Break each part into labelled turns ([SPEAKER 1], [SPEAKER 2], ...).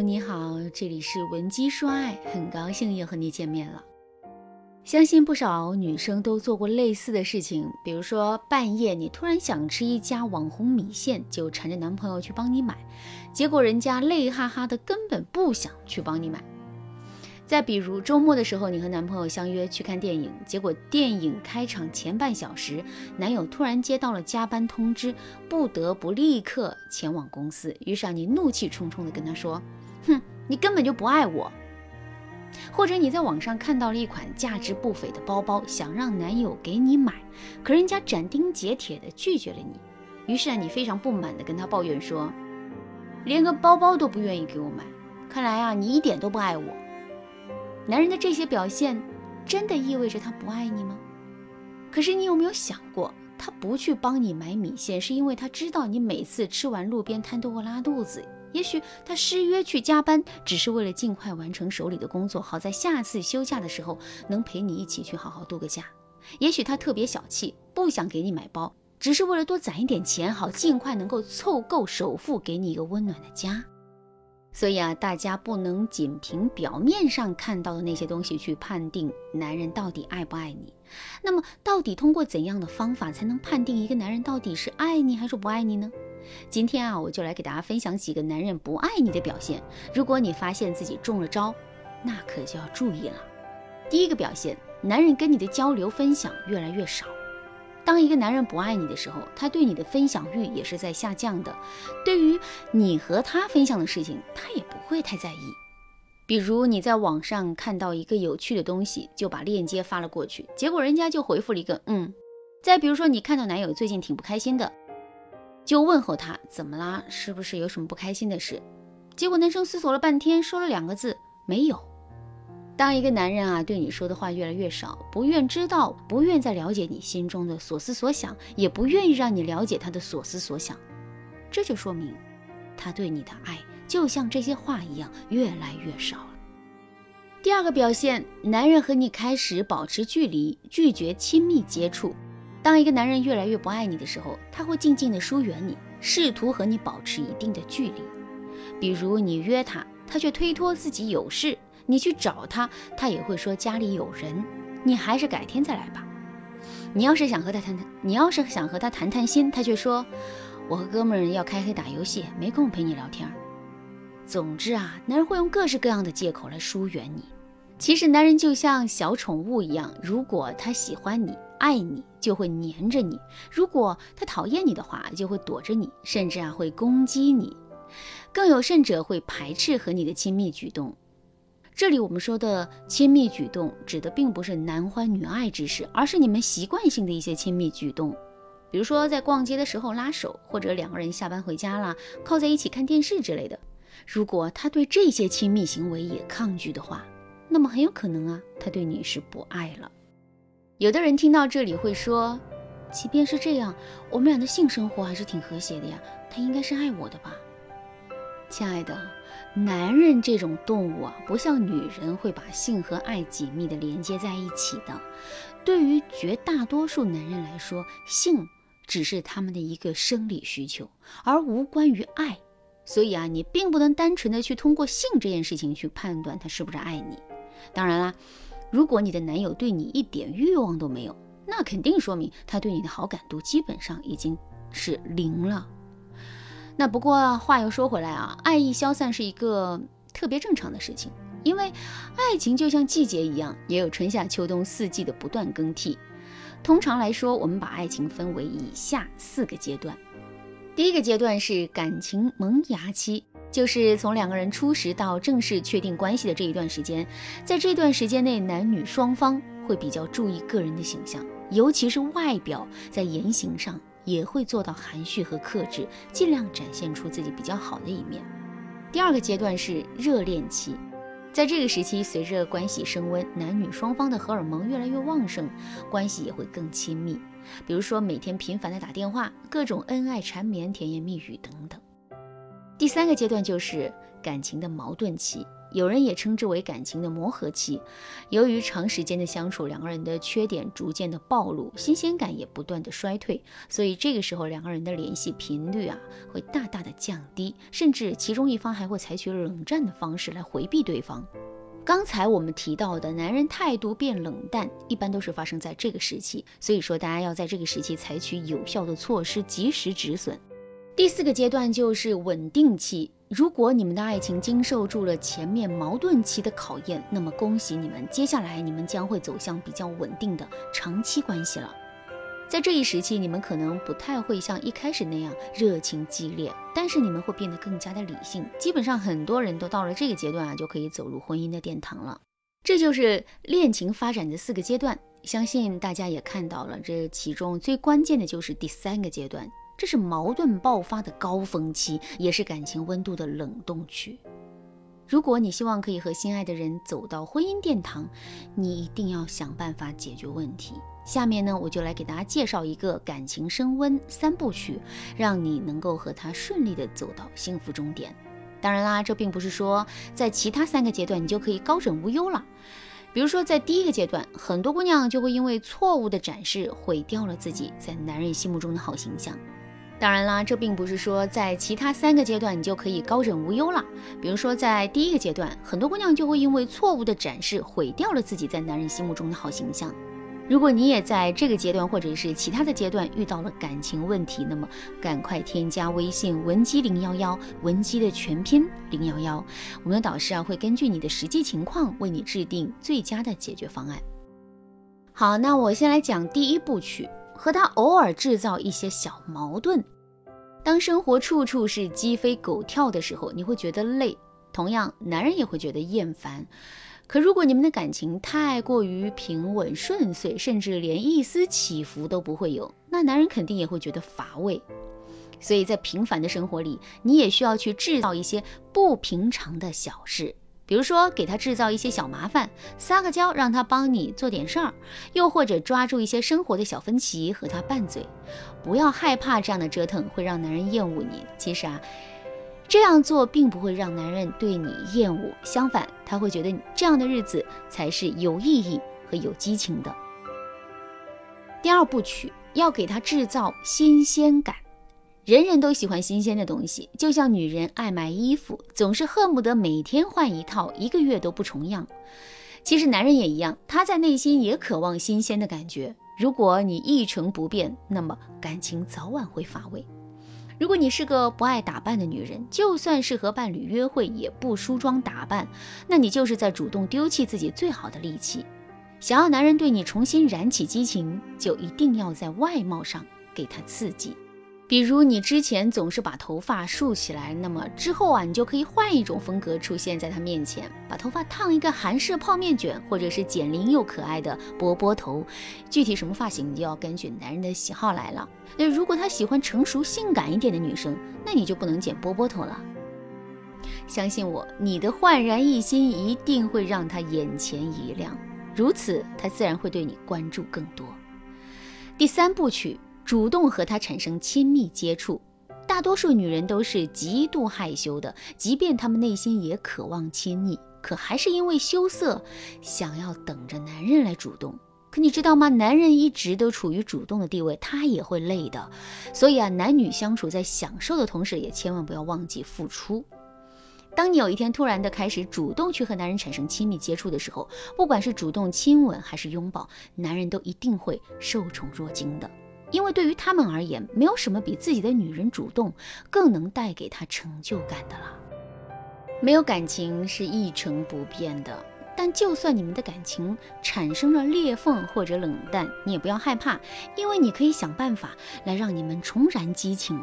[SPEAKER 1] 你好，这里是文姬说爱，很高兴又和你见面了。相信不少女生都做过类似的事情，比如说半夜你突然想吃一家网红米线，就缠着男朋友去帮你买，结果人家累哈哈的，根本不想去帮你买。再比如周末的时候，你和男朋友相约去看电影，结果电影开场前半小时，男友突然接到了加班通知，不得不立刻前往公司。于是，你怒气冲冲地跟他说：“，你根本就不爱我。”或者你在网上看到了一款价值不菲的包包，想让男友给你买，可人家斩钉截铁地拒绝了你。于是啊，你非常不满地跟他抱怨说：“连个包包都不愿意给我买，看来啊，你一点都不爱我。”男人的这些表现，真的意味着他不爱你吗？可是你有没有想过，他不去帮你买米线，是因为他知道你每次吃完路边摊都会拉肚子。也许他失约去加班，只是为了尽快完成手里的工作，好在下次休假的时候能陪你一起去好好度个假。也许他特别小气，不想给你买包，只是为了多攒一点钱，好尽快能够凑够首付，给你一个温暖的家。所以啊，大家不能仅凭表面上看到的那些东西去判定男人到底爱不爱你。那么，到底通过怎样的方法才能判定一个男人到底是爱你还是不爱你呢？今天啊，我就来给大家分享几个男人不爱你的表现。如果你发现自己中了招，那可就要注意了。第一个表现，男人跟你的交流分享越来越少。当一个男人不爱你的时候，他对你的分享欲也是在下降的。对于你和他分享的事情，他也不会太在意。比如你在网上看到一个有趣的东西，就把链接发了过去，结果人家就回复了一个“嗯”。再比如说，你看到男友最近挺不开心的。就问候他怎么啦？是不是有什么不开心的事？结果男生思索了半天，说了两个字：没有。当一个男人啊对你说的话越来越少，不愿知道，不愿再了解你心中的所思所想，也不愿意让你了解他的所思所想，这就说明他对你的爱就像这些话一样越来越少了。第二个表现，男人和你开始保持距离，拒绝亲密接触。当一个男人越来越不爱你的时候，他会静静的疏远你，试图和你保持一定的距离。比如你约他，他却推脱自己有事；你去找他，他也会说家里有人，你还是改天再来吧。你要是想和他谈谈，你要是想和他谈谈心，他却说我和哥们要开黑打游戏，没空陪你聊天。总之啊，男人会用各式各样的借口来疏远你。其实男人就像小宠物一样，如果他喜欢你。爱你就会黏着你，如果他讨厌你的话，就会躲着你，甚至啊会攻击你，更有甚者会排斥和你的亲密举动。这里我们说的亲密举动，指的并不是男欢女爱之事，而是你们习惯性的一些亲密举动，比如说在逛街的时候拉手，或者两个人下班回家了靠在一起看电视之类的。如果他对这些亲密行为也抗拒的话，那么很有可能啊他对你是不爱了。有的人听到这里会说，即便是这样，我们俩的性生活还是挺和谐的呀。他应该是爱我的吧？亲爱的，男人这种动物啊，不像女人会把性和爱紧密的连接在一起的。对于绝大多数男人来说，性只是他们的一个生理需求，而无关于爱。所以啊，你并不能单纯的去通过性这件事情去判断他是不是爱你。当然啦。如果你的男友对你一点欲望都没有，那肯定说明他对你的好感度基本上已经是零了。那不过话又说回来啊，爱意消散是一个特别正常的事情，因为爱情就像季节一样，也有春夏秋冬四季的不断更替。通常来说，我们把爱情分为以下四个阶段。第一个阶段是感情萌芽期。就是从两个人初识到正式确定关系的这一段时间，在这段时间内，男女双方会比较注意个人的形象，尤其是外表，在言行上也会做到含蓄和克制，尽量展现出自己比较好的一面。第二个阶段是热恋期，在这个时期，随着关系升温，男女双方的荷尔蒙越来越旺盛，关系也会更亲密，比如说每天频繁的打电话，各种恩爱缠绵、甜言蜜语等等。第三个阶段就是感情的矛盾期，有人也称之为感情的磨合期。由于长时间的相处，两个人的缺点逐渐的暴露，新鲜感也不断的衰退，所以这个时候两个人的联系频率啊会大大的降低，甚至其中一方还会采取冷战的方式来回避对方。刚才我们提到的男人态度变冷淡，一般都是发生在这个时期，所以说大家要在这个时期采取有效的措施，及时止损。第四个阶段就是稳定期。如果你们的爱情经受住了前面矛盾期的考验，那么恭喜你们，接下来你们将会走向比较稳定的长期关系了。在这一时期，你们可能不太会像一开始那样热情激烈，但是你们会变得更加的理性。基本上很多人都到了这个阶段啊，就可以走入婚姻的殿堂了。这就是恋情发展的四个阶段，相信大家也看到了，这其中最关键的就是第三个阶段，这是矛盾爆发的高峰期，也是感情温度的冷冻区。如果你希望可以和心爱的人走到婚姻殿堂，你一定要想办法解决问题。下面呢，我就来给大家介绍一个感情升温三部曲，让你能够和他顺利的走到幸福终点。当然啦，这并不是说在其他三个阶段你就可以高枕无忧了。比如说在第一个阶段，很多姑娘就会因为错误的展示毁掉了自己在男人心目中的好形象。当然啦，这并不是说在其他三个阶段你就可以高枕无忧了。比如说，在第一个阶段，很多姑娘就会因为错误的展示毁掉了自己在男人心目中的好形象。如果你也在这个阶段或者是其他的阶段遇到了感情问题，那么赶快添加微信文姬零幺幺，文姬的全拼零幺幺，我们的导师啊会根据你的实际情况为你制定最佳的解决方案。好，那我先来讲第一部曲。和他偶尔制造一些小矛盾，当生活处处是鸡飞狗跳的时候，你会觉得累。同样，男人也会觉得厌烦。可如果你们的感情太过于平稳顺遂，甚至连一丝起伏都不会有，那男人肯定也会觉得乏味。所以在平凡的生活里，你也需要去制造一些不平常的小事。比如说，给他制造一些小麻烦，撒个娇让他帮你做点事儿，又或者抓住一些生活的小分歧和他拌嘴。不要害怕这样的折腾会让男人厌恶你。其实啊，这样做并不会让男人对你厌恶，相反，他会觉得这样的日子才是有意义和有激情的。第二部曲要给他制造新鲜感。人人都喜欢新鲜的东西，就像女人爱买衣服，总是恨不得每天换一套，一个月都不重样。其实男人也一样，他在内心也渴望新鲜的感觉。如果你一成不变，那么感情早晚会乏味。如果你是个不爱打扮的女人，就算是和伴侣约会也不梳妆打扮，那你就是在主动丢弃自己最好的利器。想要男人对你重新燃起激情，就一定要在外貌上给他刺激。比如你之前总是把头发竖起来，那么之后啊，你就可以换一种风格出现在他面前，把头发烫一个韩式泡面卷，或者是减龄又可爱的波波头。具体什么发型，你就要根据男人的喜好来了。那如果他喜欢成熟性感一点的女生，那你就不能剪波波头了。相信我，你的焕然一新一定会让他眼前一亮，如此他自然会对你关注更多。第三部曲。主动和他产生亲密接触，大多数女人都是极度害羞的，即便她们内心也渴望亲密，可还是因为羞涩，想要等着男人来主动。可你知道吗？男人一直都处于主动的地位，他也会累的。所以啊，男女相处在享受的同时，也千万不要忘记付出。当你有一天突然的开始主动去和男人产生亲密接触的时候，不管是主动亲吻还是拥抱，男人都一定会受宠若惊的。因为对于他们而言，没有什么比自己的女人主动更能带给他成就感的了。没有感情是一成不变的，但就算你们的感情产生了裂缝或者冷淡，你也不要害怕，因为你可以想办法来让你们重燃激情。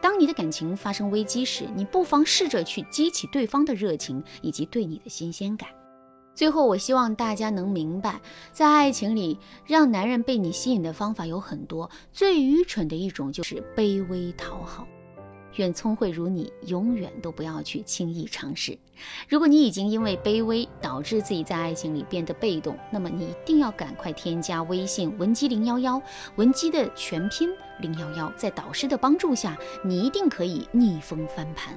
[SPEAKER 1] 当你的感情发生危机时，你不妨试着去激起对方的热情以及对你的新鲜感。最后，我希望大家能明白，在爱情里，让男人被你吸引的方法有很多，最愚蠢的一种就是卑微讨好。愿聪慧如你，永远都不要去轻易尝试。如果你已经因为卑微导致自己在爱情里变得被动，那么你一定要赶快添加微信文姬零幺幺，文姬的全拼零幺幺，在导师的帮助下，你一定可以逆风翻盘。